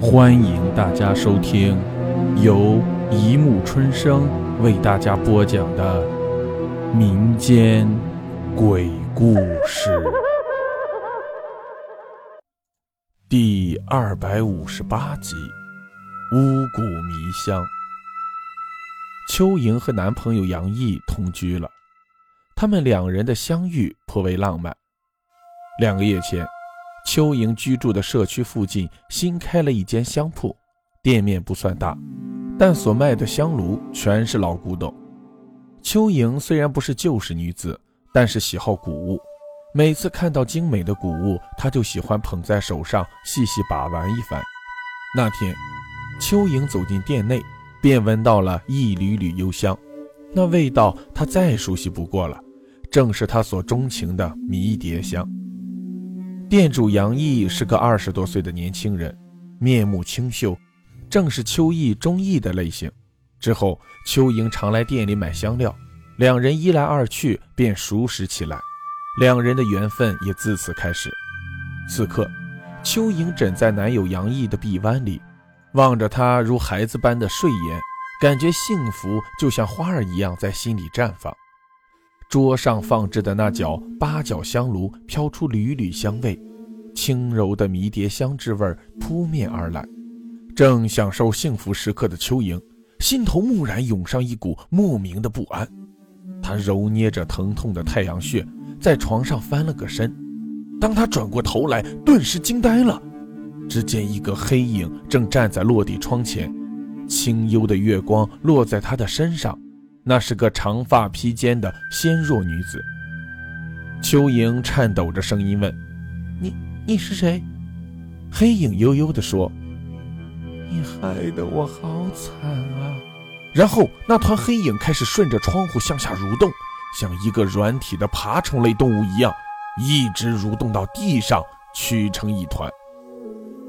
欢迎大家收听由一木春生为大家播讲的民间鬼故事第二百五十八集《巫蛊迷香》。秋莹和男朋友杨毅同居了，他们两人的相遇颇为浪漫。两个月前。邱莹居住的社区附近新开了一间香铺，店面不算大，但所卖的香炉全是老古董。邱莹虽然不是旧式女子，但是喜好古物，每次看到精美的古物，她就喜欢捧在手上细细把玩一番。那天，邱莹走进店内，便闻到了一缕缕幽香，那味道她再熟悉不过了，正是她所钟情的迷迭香。店主杨毅是个二十多岁的年轻人，面目清秀，正是秋意中意的类型。之后，秋莹常来店里买香料，两人一来二去便熟识起来，两人的缘分也自此开始。此刻，秋莹枕在男友杨毅的臂弯里，望着他如孩子般的睡颜，感觉幸福就像花儿一样在心里绽放。桌上放置的那角八角香炉飘出缕缕香味，轻柔的迷迭香之味扑面而来。正享受幸福时刻的秋莹，心头蓦然涌上一股莫名的不安。她揉捏着疼痛的太阳穴，在床上翻了个身。当她转过头来，顿时惊呆了。只见一个黑影正站在落地窗前，清幽的月光落在她的身上。那是个长发披肩的纤弱女子。邱莹颤抖着声音问：“你你是谁？”黑影悠悠地说：“你害得我好惨啊！”然后那团黑影开始顺着窗户向下蠕动，像一个软体的爬虫类动物一样，一直蠕动到地上，曲成一团。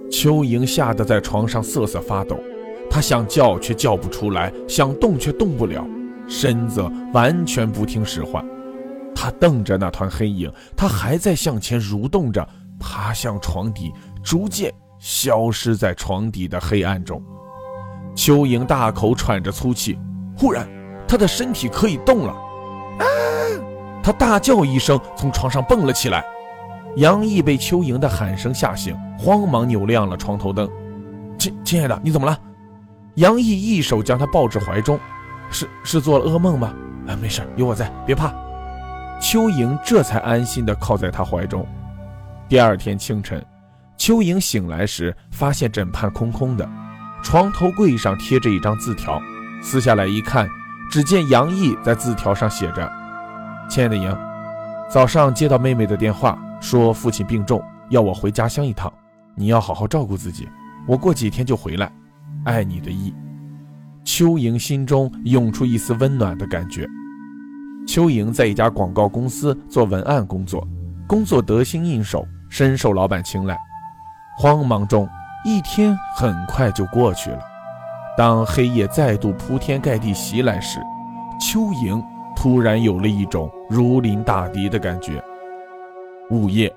邱莹吓得在床上瑟瑟发抖，她想叫却叫不出来，想动却动不了。身子完全不听使唤，他瞪着那团黑影，他还在向前蠕动着，爬向床底，逐渐消失在床底的黑暗中。邱莹大口喘着粗气，忽然，她的身体可以动了，啊！她大叫一声，从床上蹦了起来。杨毅被邱莹的喊声吓醒，慌忙扭亮了床头灯。亲亲爱的，你怎么了？杨毅一手将她抱至怀中。是是做了噩梦吗？啊，没事，有我在，别怕。邱莹这才安心地靠在他怀中。第二天清晨，邱莹醒来时，发现枕畔空空的，床头柜上贴着一张字条。撕下来一看，只见杨毅在字条上写着：“亲爱的莹，早上接到妹妹的电话，说父亲病重，要我回家乡一趟，你要好好照顾自己。我过几天就回来，爱你的意。”邱莹心中涌出一丝温暖的感觉。邱莹在一家广告公司做文案工作，工作得心应手，深受老板青睐。慌忙中，一天很快就过去了。当黑夜再度铺天盖地袭来时，邱莹突然有了一种如临大敌的感觉。午夜，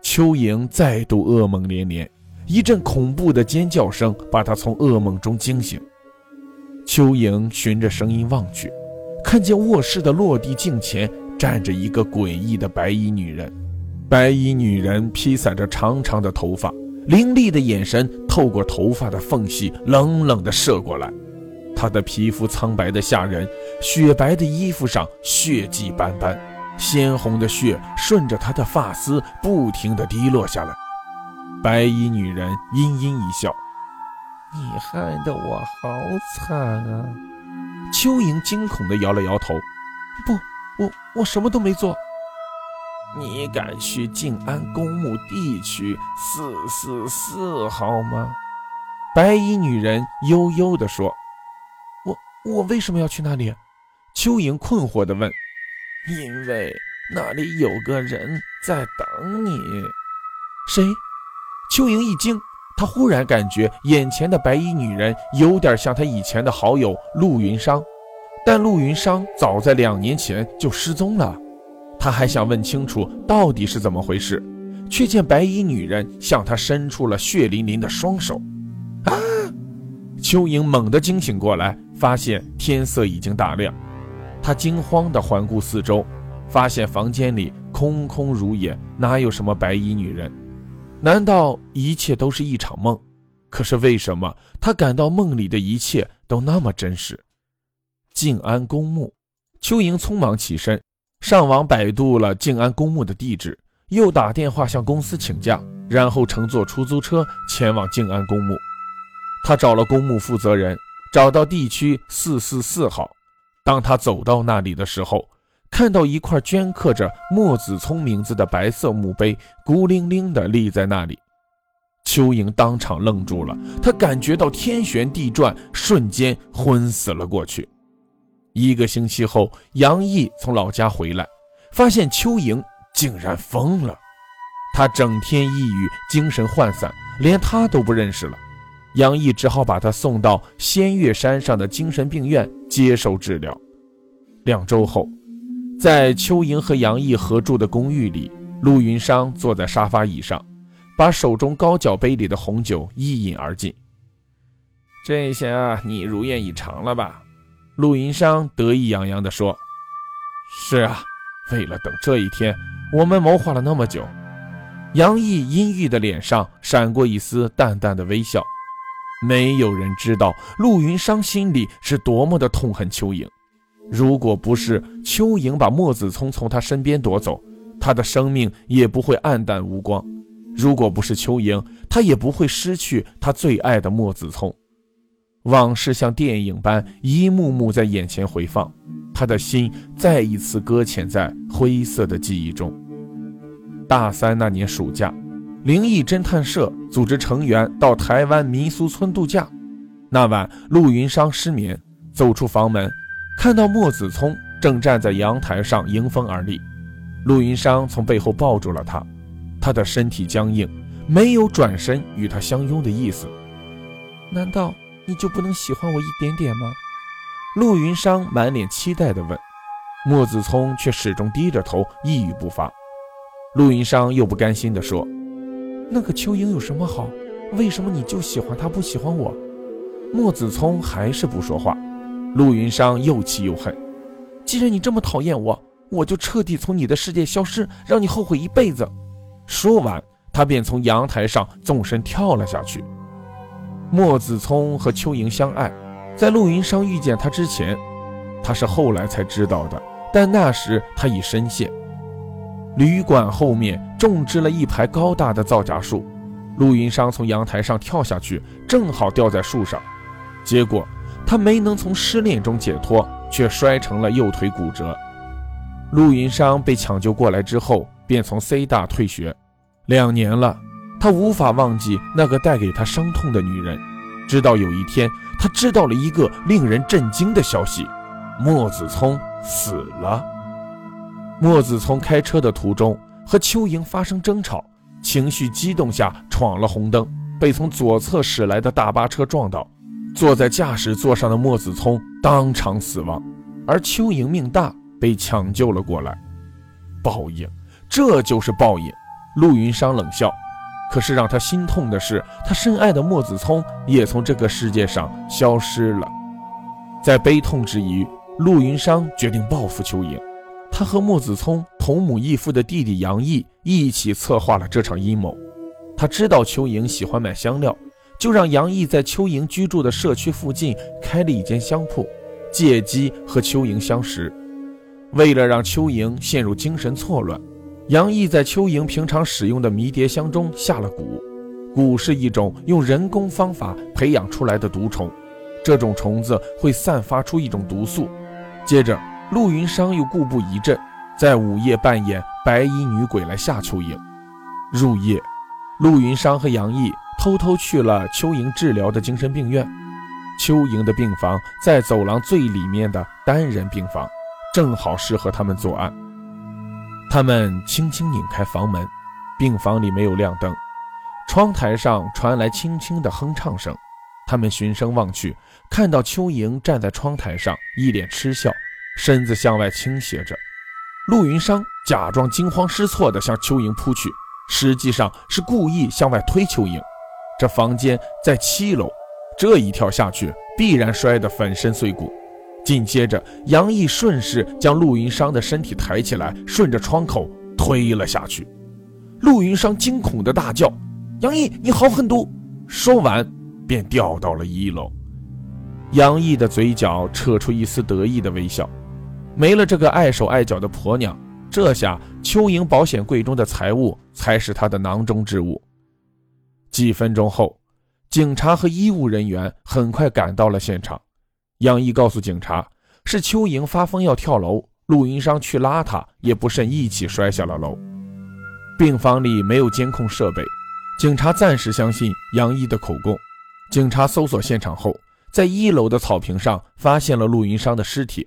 邱莹再度噩梦连连，一阵恐怖的尖叫声把她从噩梦中惊醒。邱莹循着声音望去，看见卧室的落地镜前站着一个诡异的白衣女人。白衣女人披散着长长的头发，凌厉的眼神透过头发的缝隙冷冷地射过来。她的皮肤苍白的吓人，雪白的衣服上血迹斑斑，鲜红的血顺着她的发丝不停地滴落下来。白衣女人阴阴一笑。你害得我好惨啊！邱莹惊恐地摇了摇头：“不，我我什么都没做。你敢去静安公墓地区四四四号吗？”白衣女人悠悠地说：“我我为什么要去那里？”邱莹困惑地问：“因为那里有个人在等你。”谁？邱莹一惊。他忽然感觉眼前的白衣女人有点像他以前的好友陆云商，但陆云商早在两年前就失踪了。他还想问清楚到底是怎么回事，却见白衣女人向他伸出了血淋淋的双手。啊！邱莹猛地惊醒过来，发现天色已经大亮。他惊慌地环顾四周，发现房间里空空如也，哪有什么白衣女人？难道一切都是一场梦？可是为什么他感到梦里的一切都那么真实？静安公墓，邱莹匆忙起身，上网百度了静安公墓的地址，又打电话向公司请假，然后乘坐出租车前往静安公墓。他找了公墓负责人，找到地区四四四号。当他走到那里的时候，看到一块镌刻着莫子聪名字的白色墓碑孤零零地立在那里。邱莹当场愣住了，她感觉到天旋地转，瞬间昏死了过去。一个星期后，杨毅从老家回来，发现邱莹竟然疯了。她整天抑郁，精神涣散，连他都不认识了。杨毅只好把她送到仙岳山上的精神病院接受治疗。两周后，在邱莹和杨毅合住的公寓里，陆云商坐在沙发椅上，把手中高脚杯里的红酒一饮而尽。这下你如愿以偿了吧？陆云商得意洋洋地说：“是啊，为了等这一天，我们谋划了那么久。”杨毅阴郁的脸上闪过一丝淡淡的微笑。没有人知道陆云商心里是多么的痛恨邱莹。如果不是邱莹把莫子聪从他身边夺走，他的生命也不会黯淡无光；如果不是邱莹，他也不会失去他最爱的莫子聪。往事像电影般一幕幕在眼前回放，他的心再一次搁浅在灰色的记忆中。大三那年暑假，灵异侦探社组织成员到台湾民俗村度假。那晚，陆云商失眠，走出房门，看到莫子聪正站在阳台上迎风而立。陆云商从背后抱住了他，他的身体僵硬，没有转身与他相拥的意思。难道？你就不能喜欢我一点点吗？陆云商满脸期待地问。莫子聪却始终低着头，一语不发。陆云商又不甘心地说：“那个秋英有什么好？为什么你就喜欢她，不喜欢我？”莫子聪还是不说话。陆云商又气又恨：“既然你这么讨厌我，我就彻底从你的世界消失，让你后悔一辈子。”说完，他便从阳台上纵身跳了下去。莫子聪和邱莹相爱，在陆云商遇见他之前，他是后来才知道的。但那时他已深陷。旅馆后面种植了一排高大的皂荚树，陆云商从阳台上跳下去，正好掉在树上，结果他没能从失恋中解脱，却摔成了右腿骨折。陆云商被抢救过来之后，便从 C 大退学，两年了。他无法忘记那个带给他伤痛的女人，直到有一天，他知道了一个令人震惊的消息：莫子聪死了。莫子聪开车的途中和邱莹发生争吵，情绪激动下闯了红灯，被从左侧驶来的大巴车撞倒，坐在驾驶座上的莫子聪当场死亡，而邱莹命大，被抢救了过来。报应，这就是报应。陆云商冷笑。可是让他心痛的是，他深爱的莫子聪也从这个世界上消失了。在悲痛之余，陆云商决定报复邱莹。他和莫子聪同母异父的弟弟杨毅一起策划了这场阴谋。他知道邱莹喜欢买香料，就让杨毅在邱莹居住的社区附近开了一间香铺，借机和邱莹相识。为了让邱莹陷入精神错乱。杨毅在邱莹平常使用的迷迭香中下了蛊，蛊是一种用人工方法培养出来的毒虫，这种虫子会散发出一种毒素。接着，陆云商又故布疑阵，在午夜扮演白衣女鬼来吓邱莹。入夜，陆云商和杨毅偷偷去了邱莹治疗的精神病院。邱莹的病房在走廊最里面的单人病房，正好适合他们作案。他们轻轻拧开房门，病房里没有亮灯，窗台上传来轻轻的哼唱声。他们循声望去，看到邱莹站在窗台上，一脸嗤笑，身子向外倾斜着。陆云商假装惊慌失措地向邱莹扑去，实际上是故意向外推邱莹。这房间在七楼，这一跳下去必然摔得粉身碎骨。紧接着，杨毅顺势将陆云商的身体抬起来，顺着窗口推了下去。陆云商惊恐的大叫：“杨毅，你好狠毒！”说完，便掉到了一楼。杨毅的嘴角扯出一丝得意的微笑，没了这个碍手碍脚的婆娘，这下邱莹保险柜中的财物才是他的囊中之物。几分钟后，警察和医务人员很快赶到了现场。杨毅告诉警察，是邱莹发疯要跳楼，陆云商去拉她，也不慎一起摔下了楼。病房里没有监控设备，警察暂时相信杨毅的口供。警察搜索现场后，在一楼的草坪上发现了陆云商的尸体，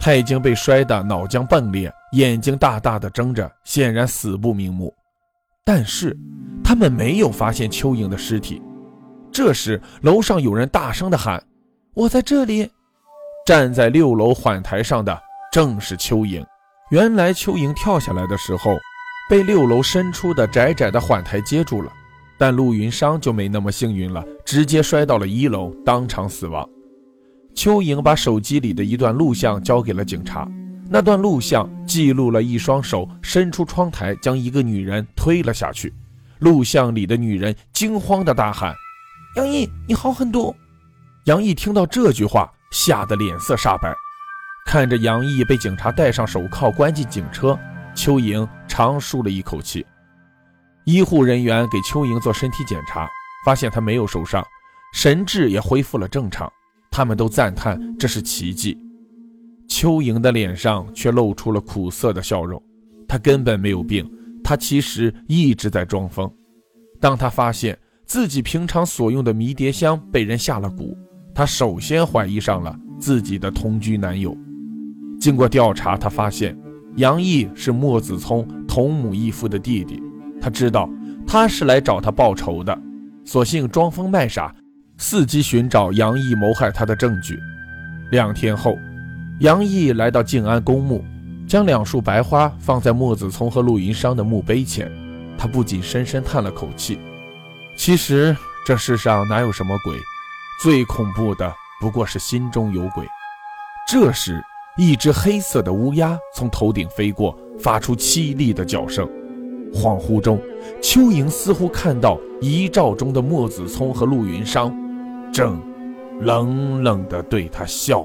他已经被摔得脑浆迸裂，眼睛大大的睁着，显然死不瞑目。但是，他们没有发现邱莹的尸体。这时，楼上有人大声地喊：“我在这里！”站在六楼缓台上的正是邱莹。原来，邱莹跳下来的时候，被六楼伸出的窄窄的缓台接住了。但陆云商就没那么幸运了，直接摔到了一楼，当场死亡。邱莹把手机里的一段录像交给了警察，那段录像记录了一双手伸出窗台，将一个女人推了下去。录像里的女人惊慌的大喊：“杨毅，你好狠毒！”杨毅听到这句话，吓得脸色煞白，看着杨毅被警察戴上手铐关进警车，邱莹长舒了一口气。医护人员给邱莹做身体检查，发现她没有受伤，神志也恢复了正常。他们都赞叹这是奇迹。邱莹的脸上却露出了苦涩的笑容，她根本没有病，她其实一直在装疯。当她发现自己平常所用的迷迭香被人下了蛊，她首先怀疑上了自己的同居男友。经过调查，她发现杨毅是莫子聪同母异父的弟弟。她知道他是来找他报仇的，索性装疯卖傻，伺机寻找杨毅谋害她的证据。两天后，杨毅来到静安公墓，将两束白花放在莫子聪和陆云商的墓碑前。他不仅深深叹了口气。其实这世上哪有什么鬼，最恐怖的不过是心中有鬼。这时，一只黑色的乌鸦从头顶飞过，发出凄厉的叫声。恍惚中，邱莹似乎看到遗照中的莫子聪和陆云商，正冷冷地对他笑。